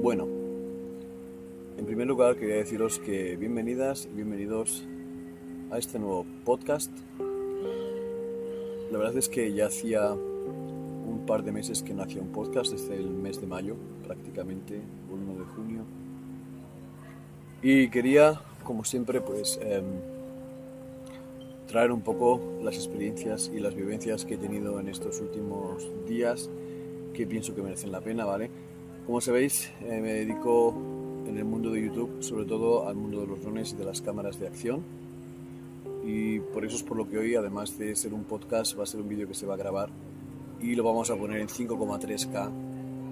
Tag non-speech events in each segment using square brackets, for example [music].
Bueno, en primer lugar quería deciros que bienvenidas y bienvenidos a este nuevo podcast. La verdad es que ya hacía un par de meses que no hacía un podcast, desde el mes de mayo prácticamente, el 1 de junio. Y quería, como siempre, pues em, traer un poco las experiencias y las vivencias que he tenido en estos últimos días que pienso que merecen la pena, ¿vale? Como sabéis, eh, me dedico en el mundo de YouTube sobre todo al mundo de los drones y de las cámaras de acción. Y por eso es por lo que hoy, además de ser un podcast, va a ser un vídeo que se va a grabar y lo vamos a poner en 5,3K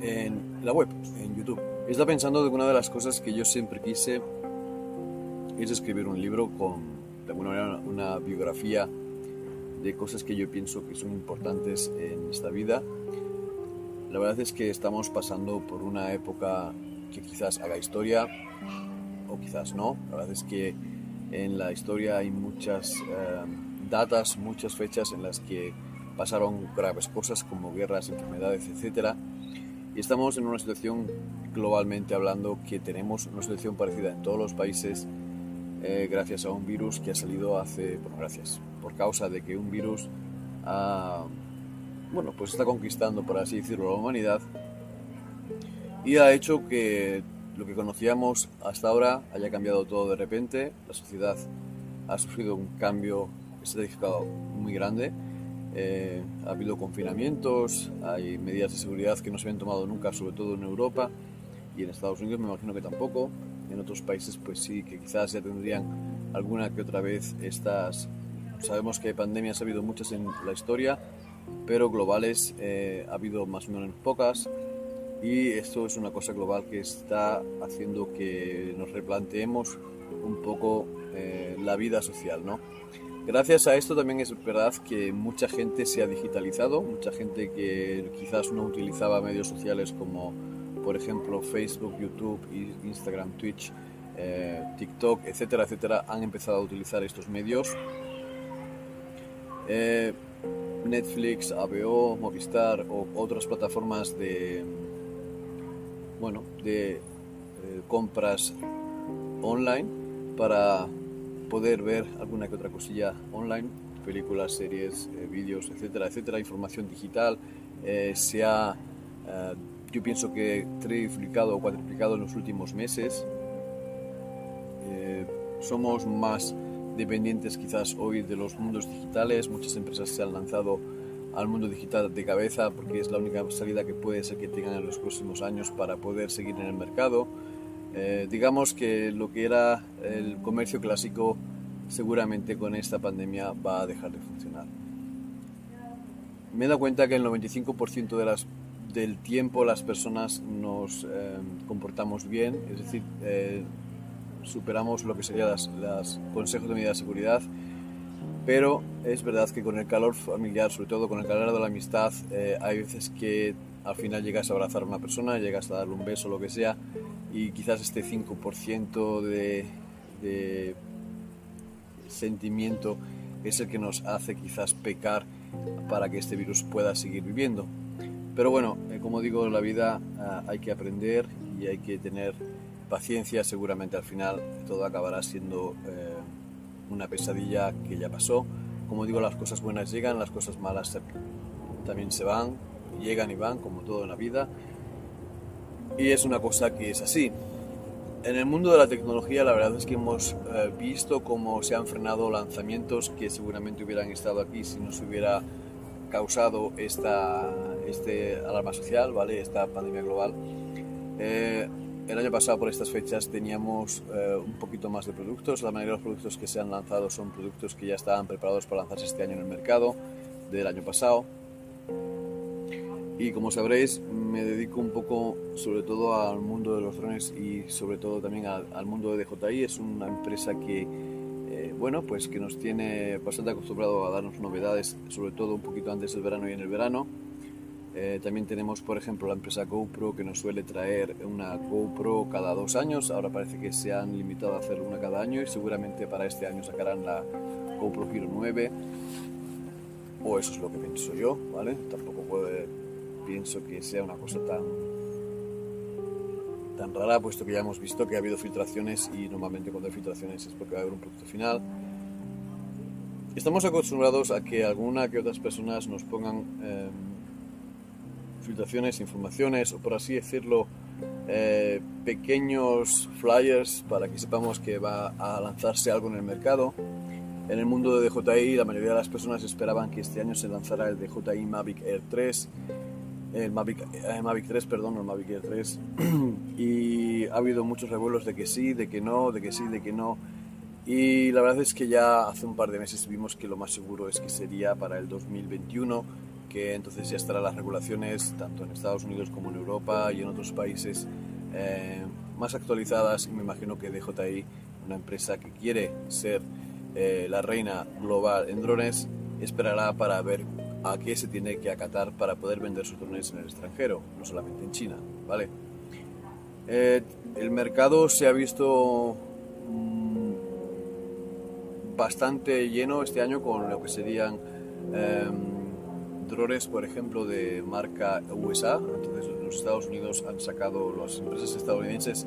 en la web, en YouTube. Estado pensando de una de las cosas que yo siempre quise es escribir un libro con de alguna manera una biografía de cosas que yo pienso que son importantes en esta vida. La verdad es que estamos pasando por una época que quizás haga historia o quizás no. La verdad es que en la historia hay muchas eh, datas, muchas fechas en las que pasaron graves cosas como guerras, enfermedades, etc. Y estamos en una situación globalmente hablando que tenemos una situación parecida en todos los países eh, gracias a un virus que ha salido hace, bueno, gracias, por causa de que un virus ha, bueno, pues está conquistando, por así decirlo, la humanidad y ha hecho que lo que conocíamos hasta ahora haya cambiado todo de repente, la sociedad ha sufrido un cambio estratégico muy grande, eh, ha habido confinamientos, hay medidas de seguridad que no se habían tomado nunca, sobre todo en Europa y en Estados Unidos me imagino que tampoco, en otros países pues sí, que quizás ya tendrían alguna que otra vez estas... Sabemos que pandemias ha habido muchas en la historia, pero globales eh, ha habido más o menos pocas y esto es una cosa global que está haciendo que nos replanteemos un poco eh, la vida social, ¿no? Gracias a esto también es verdad que mucha gente se ha digitalizado, mucha gente que quizás no utilizaba medios sociales como por ejemplo Facebook, YouTube, Instagram, Twitch, eh, TikTok, etcétera, etcétera, han empezado a utilizar estos medios. Eh, Netflix, HBO, Movistar o otras plataformas de bueno de eh, compras online para poder ver alguna que otra cosilla online, películas, series, vídeos, etcétera, etcétera, información digital. se ha yo pienso que triplicado o cuadriplicado en los últimos meses. Eh, somos más dependientes quizás hoy de los mundos digitales. Muchas empresas se han lanzado al mundo digital de cabeza porque es la única salida que puede ser que tengan en los próximos años para poder seguir en el mercado. Eh, digamos que lo que era el comercio clásico seguramente con esta pandemia va a dejar de funcionar. Me he dado cuenta que el 95% de las del tiempo las personas nos eh, comportamos bien, es decir, eh, superamos lo que serían los consejos de medida de seguridad, pero es verdad que con el calor familiar, sobre todo con el calor de la amistad, eh, hay veces que al final llegas a abrazar a una persona, llegas a darle un beso, lo que sea, y quizás este 5% de, de sentimiento es el que nos hace quizás pecar para que este virus pueda seguir viviendo. Pero bueno, eh, como digo, en la vida ah, hay que aprender y hay que tener paciencia. Seguramente al final todo acabará siendo eh, una pesadilla que ya pasó. Como digo, las cosas buenas llegan, las cosas malas también se van, llegan y van, como todo en la vida. Y es una cosa que es así. En el mundo de la tecnología la verdad es que hemos eh, visto cómo se han frenado lanzamientos que seguramente hubieran estado aquí si no se hubiera causado esta, este alarma social, ¿vale? esta pandemia global. Eh, el año pasado por estas fechas teníamos eh, un poquito más de productos. La mayoría de los productos que se han lanzado son productos que ya estaban preparados para lanzarse este año en el mercado del año pasado. Y como sabréis, me dedico un poco sobre todo al mundo de los drones y sobre todo también al, mundo de DJI. Es una empresa que bueno, pues que nos tiene bastante acostumbrado a darnos novedades, sobre todo un poquito antes del verano y en el verano. Eh, también tenemos, por ejemplo, la empresa GoPro que nos suele traer una GoPro cada dos años. Ahora parece que se han limitado a hacer una cada año y seguramente para este año sacarán la GoPro Hero 9. O eso es lo que pienso yo, ¿vale? Tampoco puede, pienso que sea una cosa tan tan rara, puesto que ya hemos visto que ha habido filtraciones y normalmente cuando hay filtraciones es porque va a haber un producto final. Estamos acostumbrados a que alguna que otras personas nos pongan em, filtraciones, informaciones o por así decirlo, eh, pequeños flyers para que sepamos que va a lanzarse algo en el mercado. En el mundo de DJI la mayoría de las personas esperaban que este año se lanzara el DJI Mavic Air 3 el Mavic, eh, Mavic 3, perdón, el Mavic Air 3, [clears throat] y ha habido muchos revuelos de que sí, de que no, de que sí, de que no. Y la verdad es que ya hace un par de meses vimos que lo más seguro es que sería para el 2021, que entonces ya estarán las regulaciones tanto en Estados Unidos como en Europa y en otros países eh, más actualizadas. Y me imagino que DJI, una empresa que quiere ser eh, la reina global en drones, esperará para ver a qué se tiene que acatar para poder vender sus drones en el extranjero, no solamente en China, ¿vale? Eh, el mercado se ha visto mm, bastante lleno este año con lo que serían em, drones, por ejemplo, de marca USA. Entonces, los Estados Unidos han sacado, las empresas estadounidenses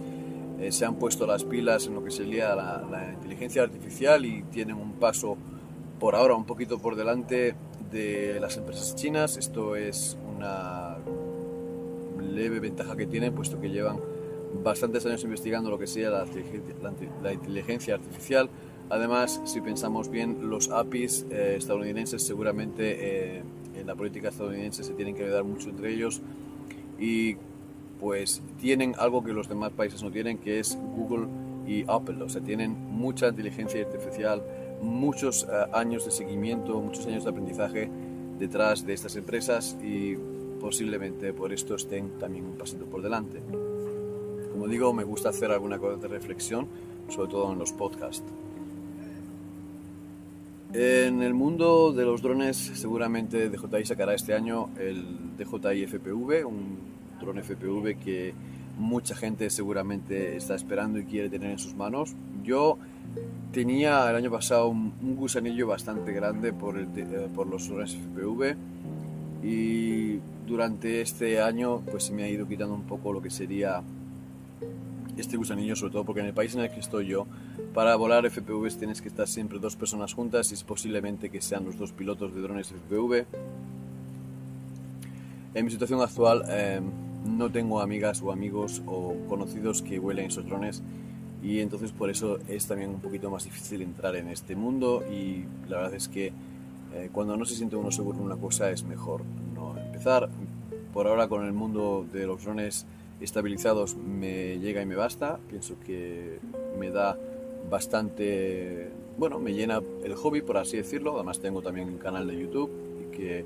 eh, se han puesto las pilas en lo que sería la, la inteligencia artificial y tienen un paso por ahora un poquito por delante de las empresas chinas. Esto es una leve ventaja que tienen, puesto que llevan bastantes años investigando lo que sea la, la inteligencia artificial. Además, si pensamos bien, los APIs eh, estadounidenses seguramente eh, la política estadounidense se tienen que ayudar mucho entre ellos y pues tienen algo que los demás países no tienen, que es Google y Apple. O sea, tienen mucha inteligencia artificial muchos eh, años de seguimiento, muchos años de aprendizaje detrás de estas empresas y posiblemente por esto estén también un pasito por delante. Como digo, me gusta hacer alguna cosa de reflexión, sobre todo en los podcasts. En el mundo de los drones, seguramente DJI sacará este año el DJI FPV, un drone FPV que mucha gente seguramente está esperando y quiere tener en sus manos. Yo Tenía el año pasado un, gusanillo bastante grande por, el, eh, por los drones FPV y durante este año pues se me ha ido quitando un poco lo que sería este gusanillo, sobre todo porque en el país en el que estoy yo, para volar FPVs tienes que estar siempre dos personas juntas y es posiblemente que sean los dos pilotos de drones FPV. En mi situación actual eh, no tengo amigas o amigos o conocidos que vuelen esos drones y entonces por eso es también un poquito más difícil entrar en este mundo y la verdad es que eh, cuando no se siente uno seguro en una cosa es mejor no empezar. Por ahora con el mundo de los drones estabilizados me llega y me basta, pienso que me da bastante, bueno, me llena el hobby por así decirlo, además tengo también un canal de YouTube y que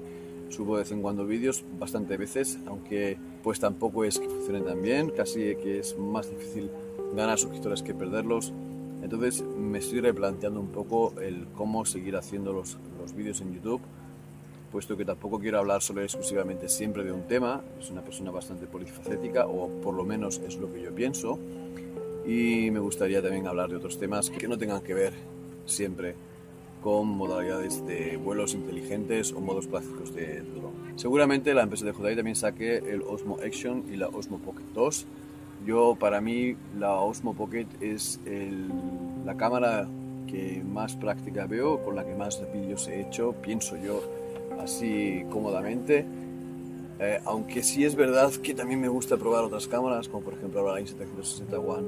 subo de vez en cuando vídeos bastante veces, aunque pues tampoco es que funcione tan bien, casi que es más difícil ganar suscriptores que perderlos. Entonces me estoy replanteando un poco el cómo seguir haciendo los, los vídeos en YouTube, puesto que tampoco quiero hablar solo exclusivamente siempre de un tema, es una persona bastante polifacética, o por lo menos es lo que yo pienso, y me gustaría también hablar de otros temas que no tengan que ver siempre con modalidades de vuelos inteligentes o modos clásicos de drone. Seguramente la empresa de JI también saque el Osmo Action y la Osmo Pocket 2, yo, para mí, la Osmo Pocket es la cámara que más práctica veo, con la que más vídeos he hecho, pienso yo, así cómodamente. Eh, aunque sí es verdad que también me gusta probar otras cámaras, como por ejemplo la Insta360 One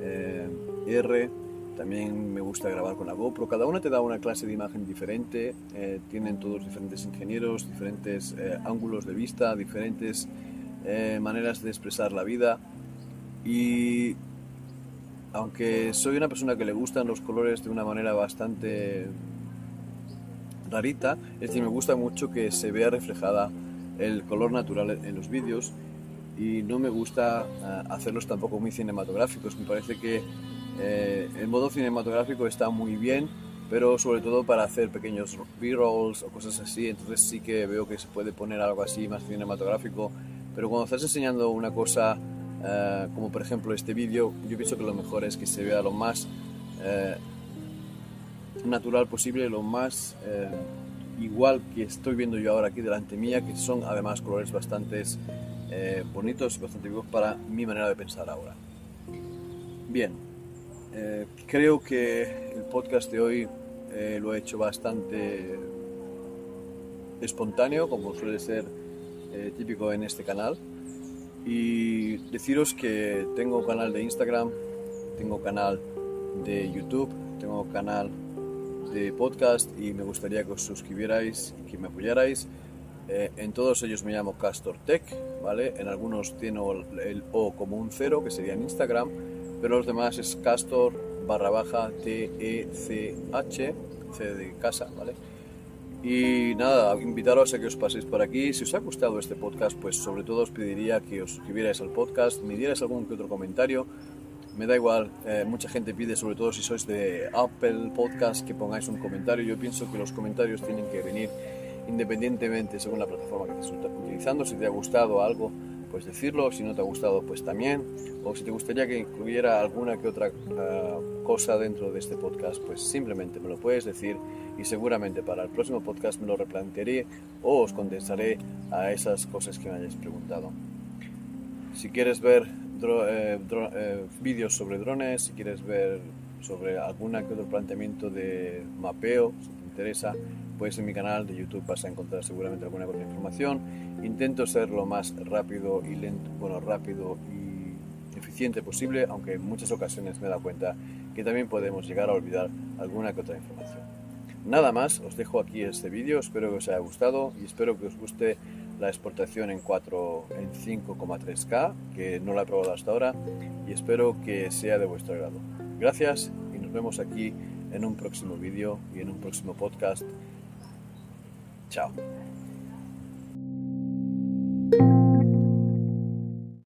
eh, R. También me gusta grabar con la GoPro. Cada una te da una clase de imagen diferente. Eh, tienen todos diferentes ingenieros, diferentes ángulos de vista, diferentes maneras de expresar la vida. Y aunque soy una persona que le gustan los colores de una manera bastante rarita, es decir, me gusta mucho que se vea reflejada el color natural en los vídeos y no me gusta eh, hacerlos tampoco muy cinematográficos. Me parece que eh, el modo cinematográfico está muy bien, pero sobre todo para hacer pequeños b-rolls o cosas así, entonces sí que veo que se puede poner algo así más cinematográfico, pero cuando estás enseñando una cosa eh, como por ejemplo este vídeo, yo pienso que lo mejor es que se vea lo más eh, natural posible, lo más eh, igual que estoy viendo yo ahora aquí delante mía, que son además colores bastante eh, bonitos, bastante vivos para mi manera de pensar ahora. Bien, eh, creo que el podcast de hoy lo he hecho bastante espontáneo, como suele ser típico en este canal. Y deciros que tengo canal de Instagram, tengo canal de YouTube, tengo canal de podcast y me gustaría que os suscribierais y que me apoyarais. Eh, en todos ellos me llamo Castor Tech, ¿vale? En algunos tiene el O como un cero, que sería en Instagram, pero los demás es Castor barra baja T-E-C-H, C de casa, ¿vale? Y nada, invitaros a que os paséis por aquí. Si os ha gustado este podcast, pues sobre todo os pediría que os suscribierais al podcast, me dierais algún que otro comentario. Me da igual, eh, mucha gente pide, sobre todo si sois de Apple Podcast, que pongáis un comentario. Yo pienso que los comentarios tienen que venir independientemente según la plataforma que estés utilizando. Si te ha gustado algo, pues decirlo. Si no te ha gustado, pues también. O si te gustaría que incluyera alguna que otra ah, cosa dentro de este podcast, pues simplemente me lo puedes decir y seguramente para el próximo podcast me lo replantearé o os contestaré a esas cosas que me hayáis preguntado. Si quieres ver eh, eh, vídeos sobre drones, si quieres ver sobre alguna que otro planteamiento de mapeo, si te interesa, pues en mi canal de YouTube vas a encontrar seguramente alguna otra información. Intento ser lo más rápido y lento, bueno, rápido y eficiente posible, aunque en muchas ocasiones me dado cuenta que también podemos llegar a olvidar alguna que otra información. Nada más, os dejo aquí este vídeo, espero que os haya gustado y espero que os guste la exportación en 4 en 5,3K, que no la he probado hasta ahora y espero que sea de vuestro agrado. Gracias y nos vemos aquí en un próximo vídeo y en un próximo podcast Chao.